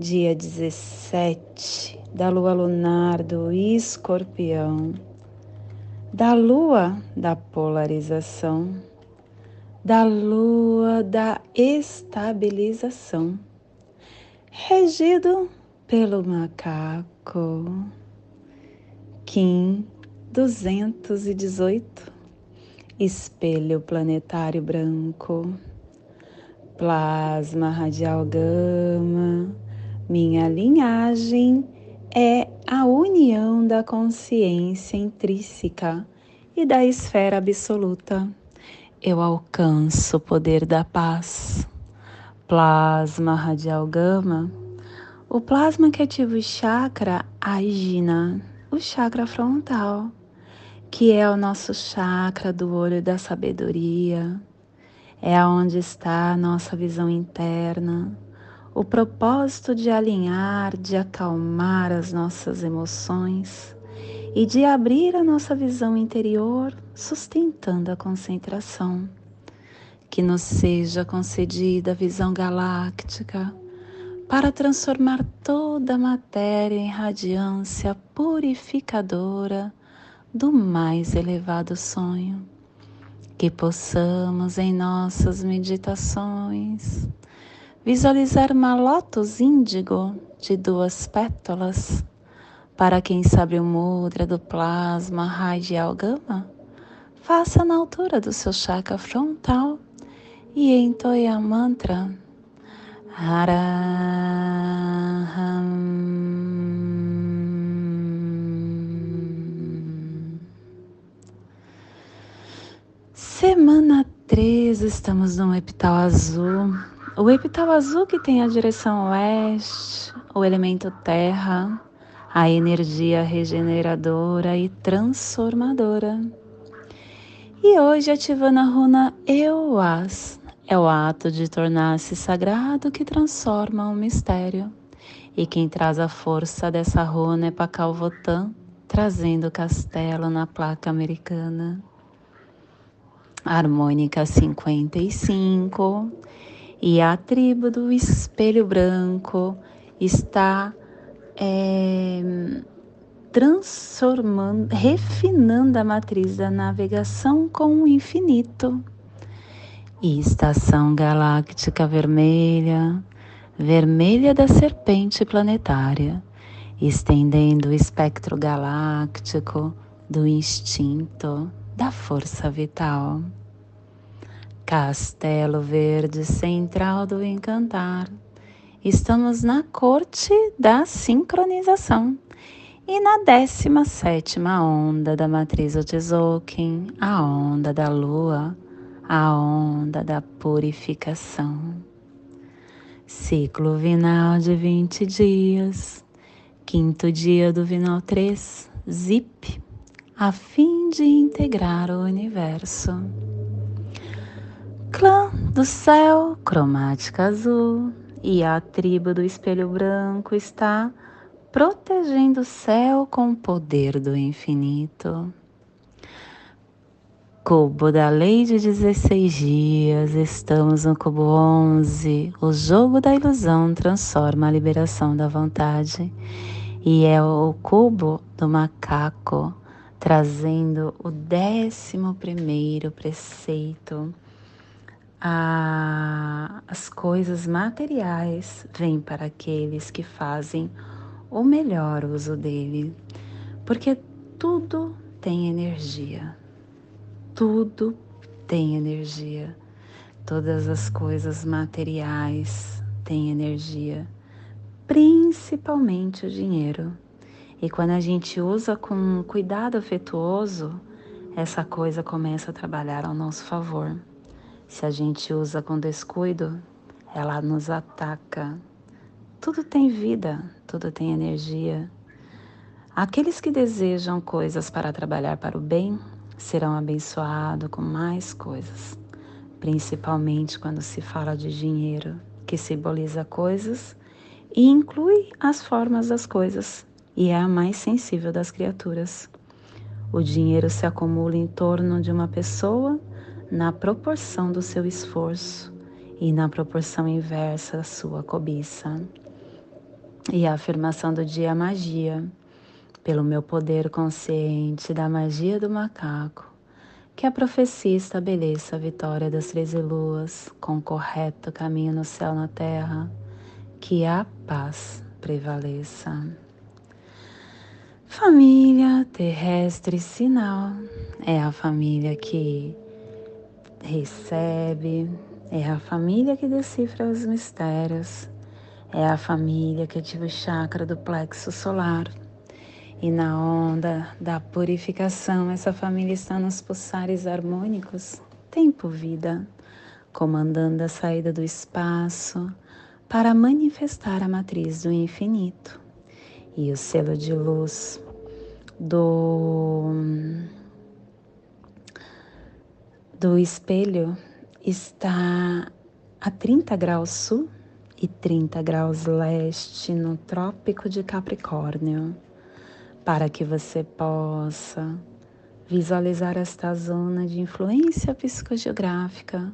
dia 17 da lua lunar do escorpião, da lua da polarização, da lua da estabilização, regido pelo macaco. Kim 218, espelho planetário branco, plasma radial gama minha linhagem é a união da consciência intrínseca e da esfera absoluta. Eu alcanço o poder da paz. Plasma radial gama. O plasma que ativa o chakra Ajna, o chakra frontal, que é o nosso chakra do olho da sabedoria. É onde está a nossa visão interna o propósito de alinhar, de acalmar as nossas emoções e de abrir a nossa visão interior, sustentando a concentração. Que nos seja concedida a visão galáctica para transformar toda a matéria em radiância purificadora do mais elevado sonho. Que possamos em nossas meditações Visualizar uma lótus índigo de duas pétalas. Para quem sabe o mudra do plasma radial gama, faça na altura do seu chakra frontal e entoie a mantra Araham. Semana 3, estamos no epital azul o epital azul que tem a direção oeste, o elemento terra, a energia regeneradora e transformadora. E hoje ativando a runa Euas, é o ato de tornar-se sagrado que transforma um mistério. E quem traz a força dessa runa é Pacal Votan, trazendo o castelo na placa americana. Harmônica 55 e a tribo do espelho branco está é, transformando, refinando a matriz da navegação com o infinito. E estação galáctica vermelha, vermelha da serpente planetária, estendendo o espectro galáctico do instinto, da força vital. Castelo Verde Central do Encantar. Estamos na corte da sincronização e na 17 onda da matriz Otzolk'in, a onda da lua, a onda da purificação. Ciclo vinal de 20 dias, quinto dia do vinal 3, zip, a fim de integrar o universo. Clã do céu, cromática azul, e a tribo do espelho branco está protegendo o céu com o poder do infinito. Cubo da lei de 16 dias, estamos no cubo 11. O jogo da ilusão transforma a liberação da vontade. E é o cubo do macaco, trazendo o décimo primeiro preceito as coisas materiais vêm para aqueles que fazem o melhor uso dele, porque tudo tem energia, tudo tem energia, todas as coisas materiais têm energia, principalmente o dinheiro. E quando a gente usa com cuidado afetuoso, essa coisa começa a trabalhar ao nosso favor. Se a gente usa com descuido, ela nos ataca Tudo tem vida, tudo tem energia. Aqueles que desejam coisas para trabalhar para o bem serão abençoados com mais coisas, principalmente quando se fala de dinheiro, que simboliza coisas e inclui as formas das coisas e é a mais sensível das criaturas. O dinheiro se acumula em torno de uma pessoa na proporção do seu esforço e na proporção inversa da sua cobiça. E a afirmação do dia é magia, pelo meu poder consciente da magia do macaco, que a profecia estabeleça a vitória das treze luas com correto caminho no céu na terra, que a paz prevaleça. Família terrestre sinal é a família que recebe, é a família que decifra os mistérios, é a família que ativa o chakra do plexo solar. E na onda da purificação, essa família está nos pulsares harmônicos, tempo-vida, comandando a saída do espaço para manifestar a matriz do infinito. E o selo de luz do do espelho está a 30 graus sul e 30 graus leste no Trópico de Capricórnio, para que você possa visualizar esta zona de influência psicogeográfica.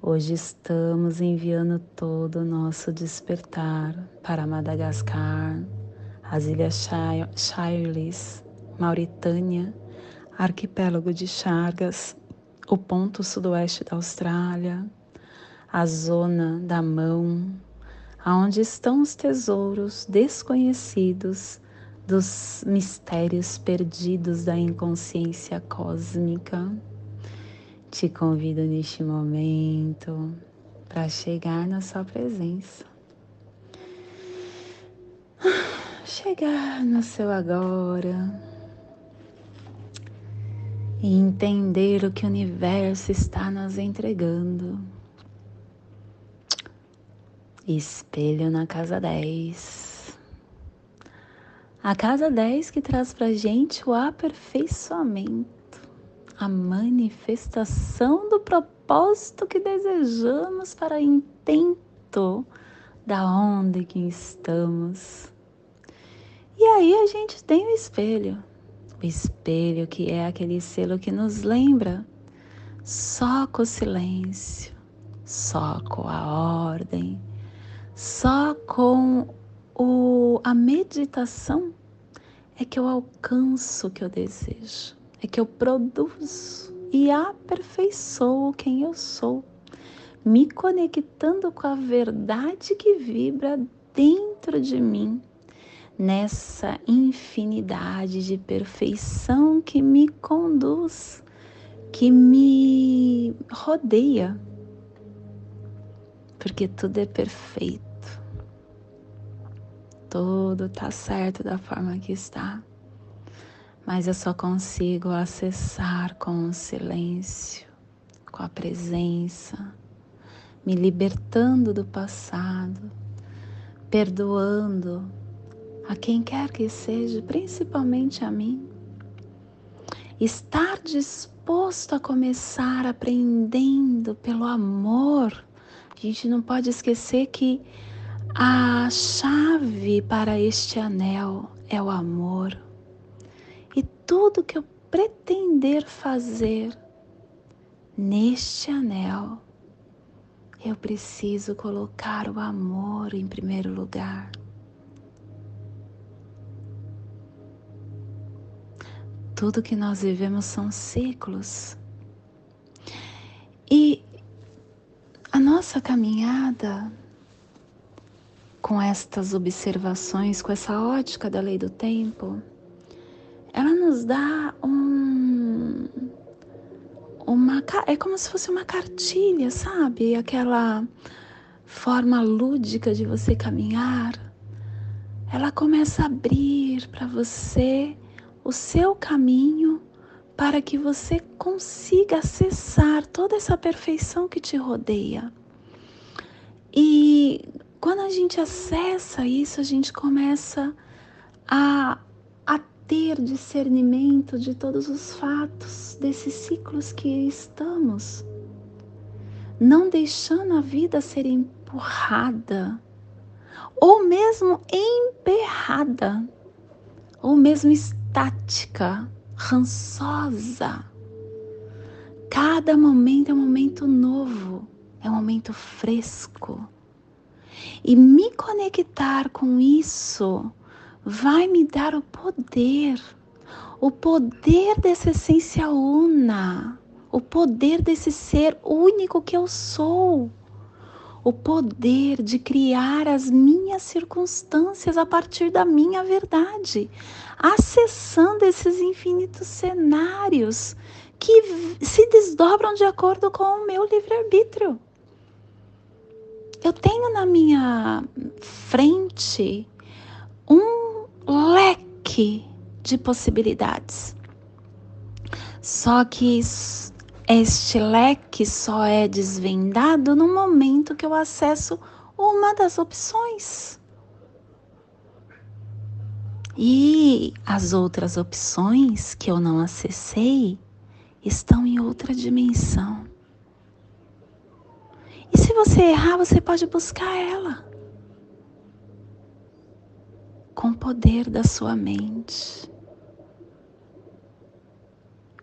Hoje estamos enviando todo o nosso despertar para Madagascar, as Ilhas Shirleys, Mauritânia, Arquipélago de Chagas, o ponto sudoeste da Austrália, a zona da mão, aonde estão os tesouros desconhecidos dos mistérios perdidos da inconsciência cósmica. Te convido neste momento para chegar na sua presença. Chegar no seu agora e entender o que o universo está nos entregando. Espelho na casa 10. A casa 10 que traz pra gente o aperfeiçoamento, a manifestação do propósito que desejamos para intento da onde que estamos. E aí a gente tem o espelho o espelho, que é aquele selo que nos lembra só com o silêncio, só com a ordem, só com o, a meditação é que eu alcanço o que eu desejo, é que eu produzo e aperfeiçoo quem eu sou, me conectando com a verdade que vibra dentro de mim nessa infinidade de perfeição que me conduz, que me rodeia, porque tudo é perfeito, tudo está certo da forma que está, mas eu só consigo acessar com o silêncio, com a presença, me libertando do passado, perdoando a quem quer que seja, principalmente a mim. Estar disposto a começar aprendendo pelo amor. A gente não pode esquecer que a chave para este anel é o amor. E tudo que eu pretender fazer neste anel, eu preciso colocar o amor em primeiro lugar. Tudo que nós vivemos são ciclos. E a nossa caminhada com estas observações, com essa ótica da lei do tempo, ela nos dá um uma é como se fosse uma cartilha, sabe? Aquela forma lúdica de você caminhar. Ela começa a abrir para você o seu caminho para que você consiga acessar toda essa perfeição que te rodeia. E quando a gente acessa isso, a gente começa a, a ter discernimento de todos os fatos desses ciclos que estamos, não deixando a vida ser empurrada ou mesmo emperrada, ou mesmo estática, rançosa. Cada momento é um momento novo, é um momento fresco. E me conectar com isso vai me dar o poder, o poder dessa essência una, o poder desse ser único que eu sou o poder de criar as minhas circunstâncias a partir da minha verdade, acessando esses infinitos cenários que se desdobram de acordo com o meu livre-arbítrio. Eu tenho na minha frente um leque de possibilidades. Só que este leque só é desvendado no momento que eu acesso uma das opções. E as outras opções que eu não acessei estão em outra dimensão. E se você errar, você pode buscar ela com o poder da sua mente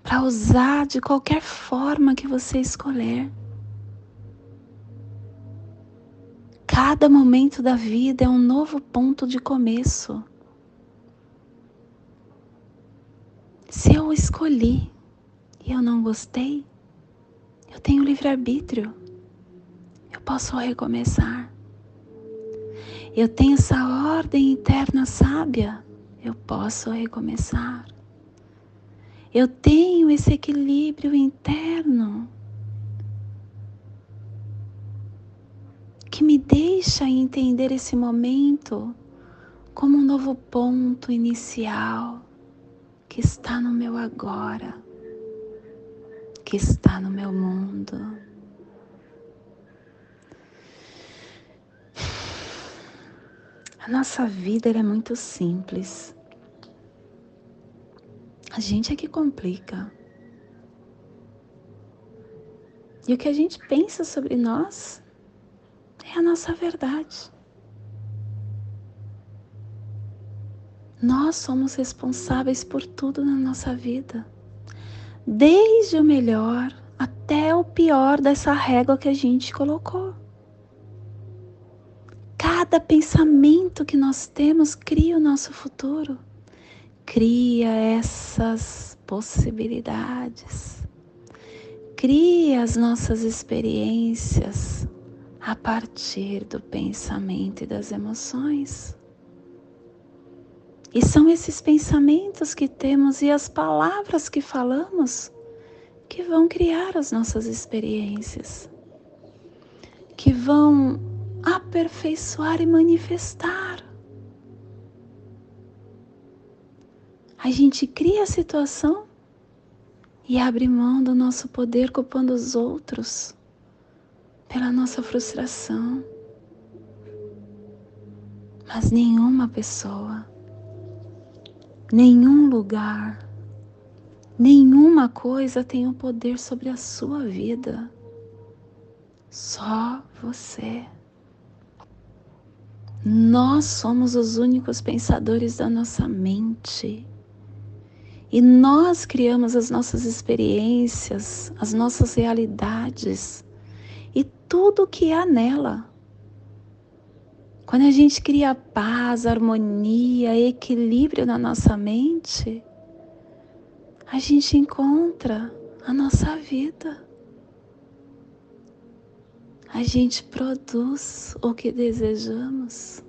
para usar de qualquer forma que você escolher. Cada momento da vida é um novo ponto de começo. Se eu escolhi e eu não gostei, eu tenho livre-arbítrio. Eu posso recomeçar. Eu tenho essa ordem interna sábia. Eu posso recomeçar. Eu tenho esse equilíbrio interno que me deixa entender esse momento como um novo ponto inicial que está no meu agora, que está no meu mundo. A nossa vida é muito simples. A gente é que complica. E o que a gente pensa sobre nós é a nossa verdade. Nós somos responsáveis por tudo na nossa vida, desde o melhor até o pior dessa régua que a gente colocou. Cada pensamento que nós temos cria o nosso futuro cria essas possibilidades, cria as nossas experiências a partir do pensamento e das emoções. E são esses pensamentos que temos e as palavras que falamos que vão criar as nossas experiências, que vão aperfeiçoar e manifestar a gente cria a situação e abre mão do nosso poder culpando os outros pela nossa frustração. Mas nenhuma pessoa, nenhum lugar, nenhuma coisa tem o poder sobre a sua vida. Só você. Nós somos os únicos pensadores da nossa mente. E nós criamos as nossas experiências, as nossas realidades e tudo que há nela. Quando a gente cria paz, harmonia, equilíbrio na nossa mente, a gente encontra a nossa vida. A gente produz o que desejamos,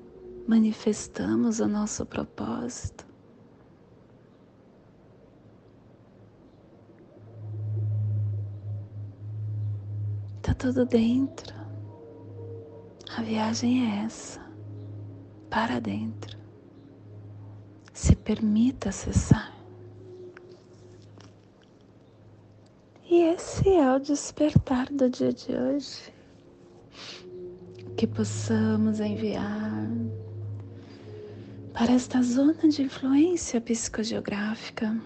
manifestamos o nosso propósito. Tudo dentro. A viagem é essa, para dentro. Se permita acessar. E esse é o despertar do dia de hoje. que possamos enviar para esta zona de influência psicogeográfica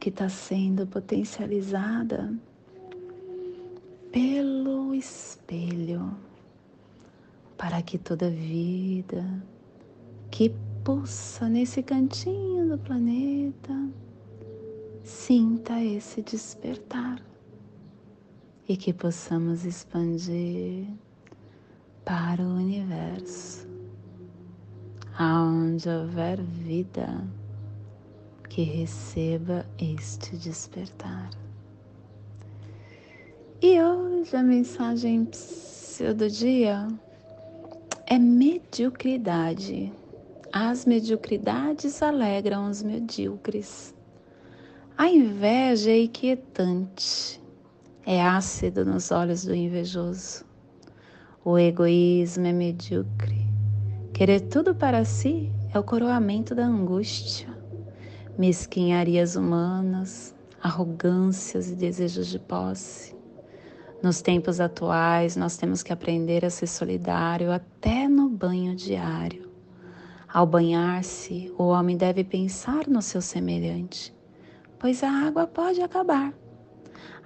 que está sendo potencializada pelo espelho, para que toda vida que pulsa nesse cantinho do planeta sinta esse despertar e que possamos expandir para o universo, aonde houver vida que receba este despertar. E hoje a mensagem do dia é mediocridade. As mediocridades alegram os medíocres. A inveja é inquietante, é ácido nos olhos do invejoso. O egoísmo é medíocre. Querer tudo para si é o coroamento da angústia. Mesquinharias humanas, arrogâncias e desejos de posse nos tempos atuais, nós temos que aprender a ser solidário até no banho diário. Ao banhar-se, o homem deve pensar no seu semelhante, pois a água pode acabar.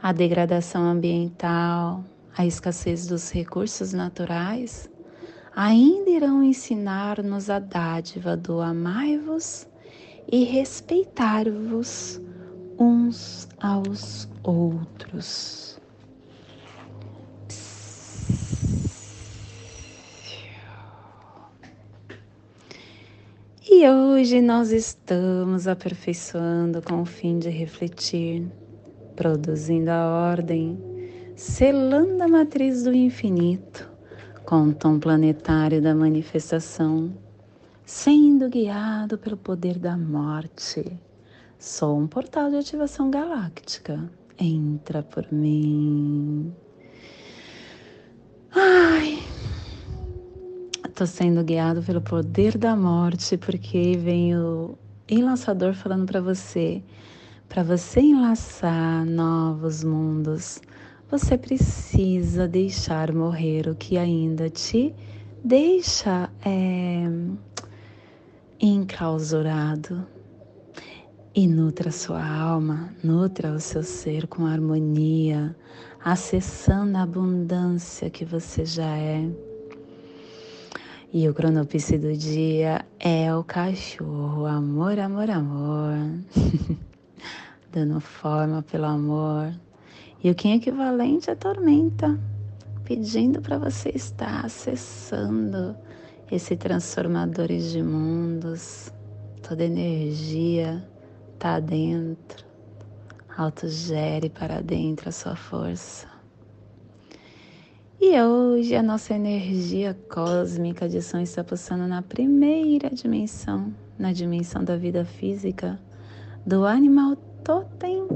A degradação ambiental, a escassez dos recursos naturais ainda irão ensinar-nos a dádiva do amai-vos e respeitar-vos uns aos outros. E hoje nós estamos aperfeiçoando com o fim de refletir, produzindo a ordem, selando a matriz do infinito com o tom planetário da manifestação, sendo guiado pelo poder da morte. Sou um portal de ativação galáctica. Entra por mim. Ai, Estou sendo guiado pelo poder da morte, porque vem o enlaçador falando para você, para você enlaçar novos mundos, você precisa deixar morrer o que ainda te deixa é, enclausurado. E nutra sua alma, nutra o seu ser com harmonia, acessando a abundância que você já é. E o cronopse do dia é o cachorro. Amor, amor, amor. Dando forma pelo amor. E o Kim equivalente é tormenta. Pedindo para você estar acessando esse transformadores de mundos. Toda energia tá dentro. Autogere para dentro a sua força. E hoje a nossa energia cósmica de som está passando na primeira dimensão, na dimensão da vida física, do animal totem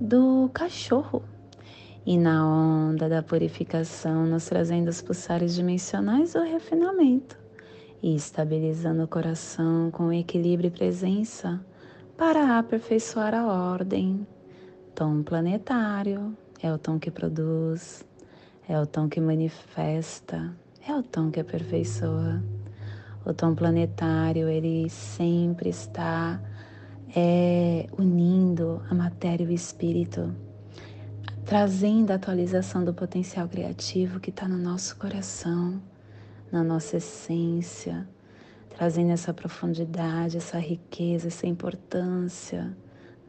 do cachorro. E na onda da purificação, nos trazendo os pulsares dimensionais do refinamento e estabilizando o coração com equilíbrio e presença para aperfeiçoar a ordem. Tom planetário é o tom que produz é o tom que manifesta, é o tom que aperfeiçoa. O tom planetário, ele sempre está é, unindo a matéria e o espírito, trazendo a atualização do potencial criativo que está no nosso coração, na nossa essência, trazendo essa profundidade, essa riqueza, essa importância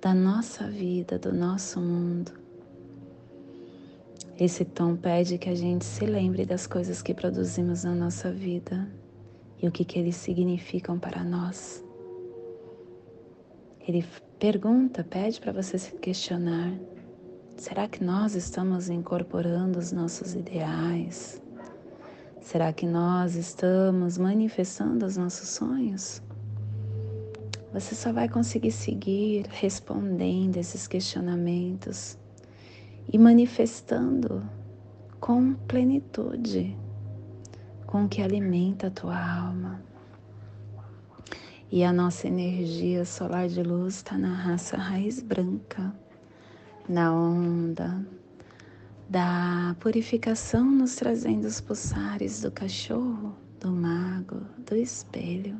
da nossa vida, do nosso mundo. Esse tom pede que a gente se lembre das coisas que produzimos na nossa vida e o que, que eles significam para nós. Ele pergunta, pede para você se questionar: será que nós estamos incorporando os nossos ideais? Será que nós estamos manifestando os nossos sonhos? Você só vai conseguir seguir respondendo esses questionamentos e manifestando com plenitude, com o que alimenta a tua alma. E a nossa energia solar de luz está na raça raiz branca, na onda da purificação nos trazendo os pulsares do cachorro, do mago, do espelho.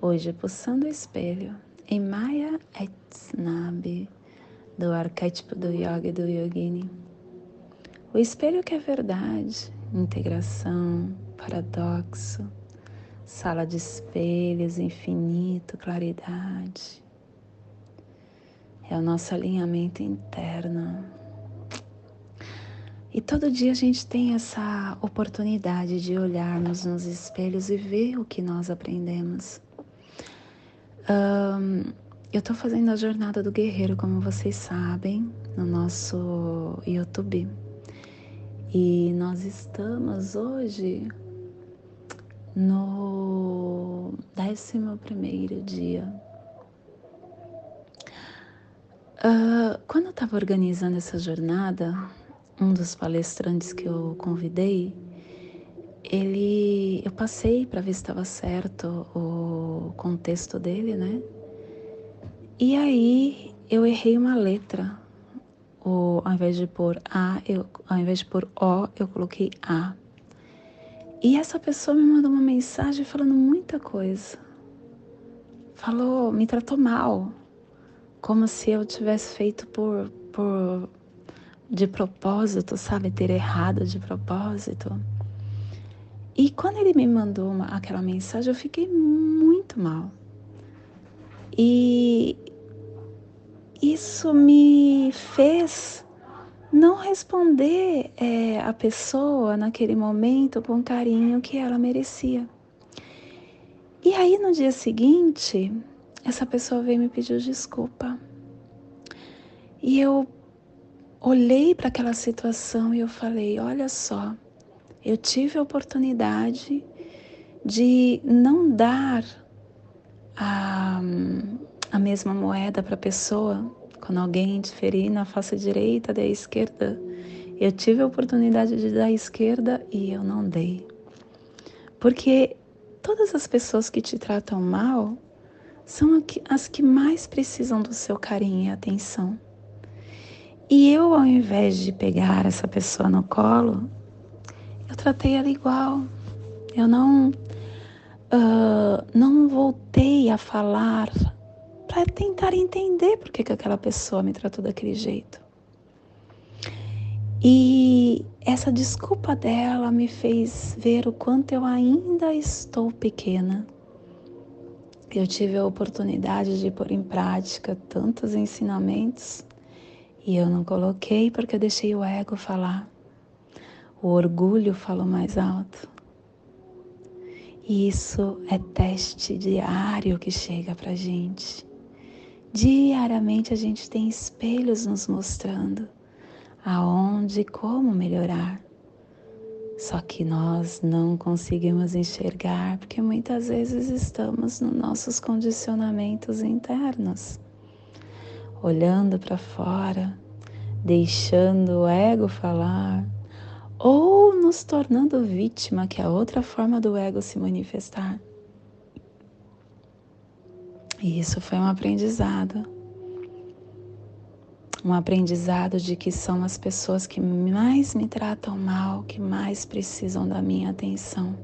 Hoje, pulsando o espelho em Maya Etnabi, do arquétipo do yoga e do yogini. O espelho que é verdade, integração, paradoxo, sala de espelhos, infinito, claridade. É o nosso alinhamento interno. E todo dia a gente tem essa oportunidade de olharmos nos espelhos e ver o que nós aprendemos. Um, eu estou fazendo a jornada do guerreiro, como vocês sabem, no nosso YouTube. E nós estamos hoje no 11 dia. Uh, quando eu estava organizando essa jornada, um dos palestrantes que eu convidei, ele, eu passei para ver se estava certo o contexto dele, né? E aí eu errei uma letra. O, ao invés de pôr A, eu, ao invés de pôr O, eu coloquei A. E essa pessoa me mandou uma mensagem falando muita coisa. Falou, me tratou mal, como se eu tivesse feito por, por de propósito, sabe, ter errado de propósito. E quando ele me mandou uma, aquela mensagem, eu fiquei muito mal. E isso me fez não responder é, a pessoa naquele momento com o carinho que ela merecia. E aí no dia seguinte, essa pessoa veio me pedir desculpa. E eu olhei para aquela situação e eu falei: olha só, eu tive a oportunidade de não dar a, a mesma moeda para a pessoa quando alguém interferir na face direita da esquerda, eu tive a oportunidade de dar à esquerda e eu não dei. Porque todas as pessoas que te tratam mal são as que mais precisam do seu carinho e atenção. E eu, ao invés de pegar essa pessoa no colo, eu tratei ela igual. Eu não, uh, não voltei a falar para tentar entender por que, que aquela pessoa me tratou daquele jeito. E essa desculpa dela me fez ver o quanto eu ainda estou pequena. Eu tive a oportunidade de pôr em prática tantos ensinamentos e eu não coloquei porque eu deixei o ego falar. O orgulho falou mais alto. E isso é teste diário que chega pra gente. Diariamente a gente tem espelhos nos mostrando aonde e como melhorar. Só que nós não conseguimos enxergar porque muitas vezes estamos nos nossos condicionamentos internos, olhando para fora, deixando o ego falar, ou nos tornando vítima, que é outra forma do ego se manifestar. E isso foi um aprendizado. Um aprendizado de que são as pessoas que mais me tratam mal, que mais precisam da minha atenção.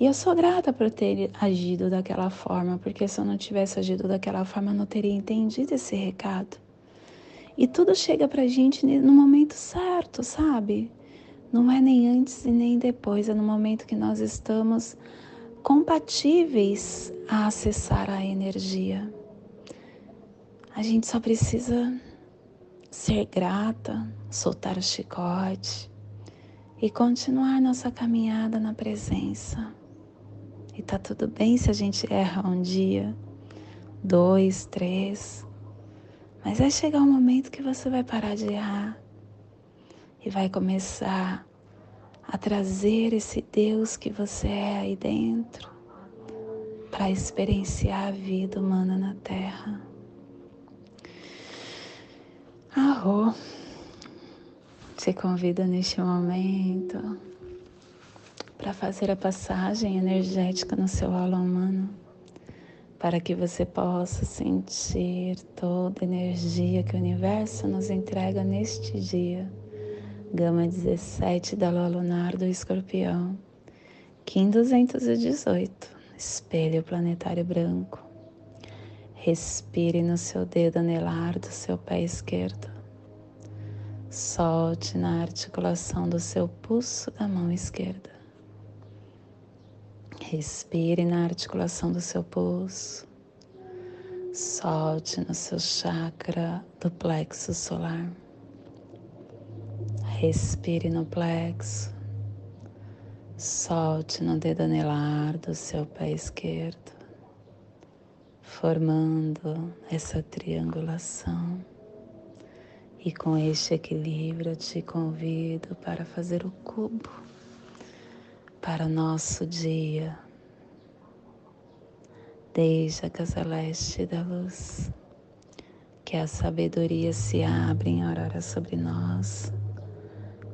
E eu sou grata por ter agido daquela forma, porque se eu não tivesse agido daquela forma, eu não teria entendido esse recado. E tudo chega pra gente no momento certo, sabe? Não é nem antes e nem depois, é no momento que nós estamos compatíveis a acessar a energia. A gente só precisa ser grata, soltar o chicote e continuar nossa caminhada na presença. E tá tudo bem se a gente erra um dia, dois, três, mas vai chegar um momento que você vai parar de errar e vai começar a trazer esse Deus que você é aí dentro para experienciar a vida humana na Terra. Arro, te convido neste momento para fazer a passagem energética no seu aula humano, para que você possa sentir toda a energia que o universo nos entrega neste dia Gama 17 da lua lunar do escorpião, Kim 218, espelho planetário branco. Respire no seu dedo anelar do seu pé esquerdo. Solte na articulação do seu pulso da mão esquerda. Respire na articulação do seu pulso. Solte no seu chakra do plexo solar. Respire no plexo. Solte no dedo anelar do seu pé esquerdo, formando essa triangulação. E com este equilíbrio, eu te convido para fazer o cubo para o nosso dia. Desde a casa leste da luz, que a sabedoria se abra em aurora sobre nós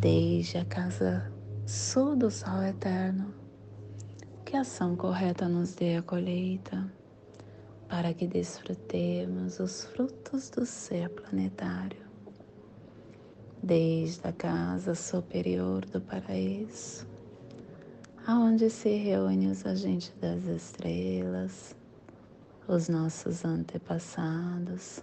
desde a casa sul do sol eterno, que a ação correta nos dê a colheita, para que desfrutemos os frutos do ser planetário, desde a casa superior do paraíso, aonde se reúnem os agentes das estrelas, os nossos antepassados,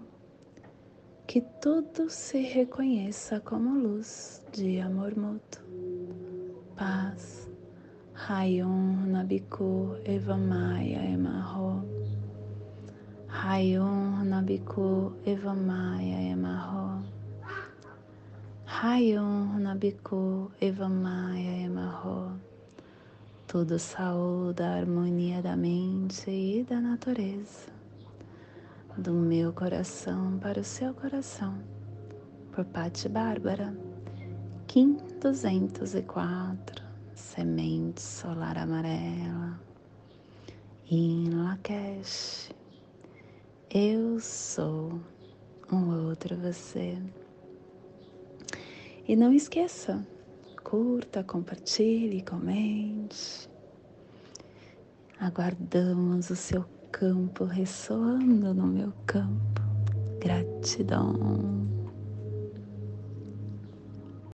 que tudo se reconheça como luz de amor mútuo, paz. Rayon Nabiku Evamaya Emarro. Rayon Nabiku Evamaya Emarro. Rayon Nabiku Evamaya Emarro. Tudo saúde a harmonia da mente e da natureza do meu coração para o seu coração, por Patti Bárbara, Kim 204, Semente Solar Amarela, em Lakesh, eu sou um outro você. E não esqueça, curta, compartilhe, comente. Aguardamos o seu campo ressoando no meu campo. Gratidão.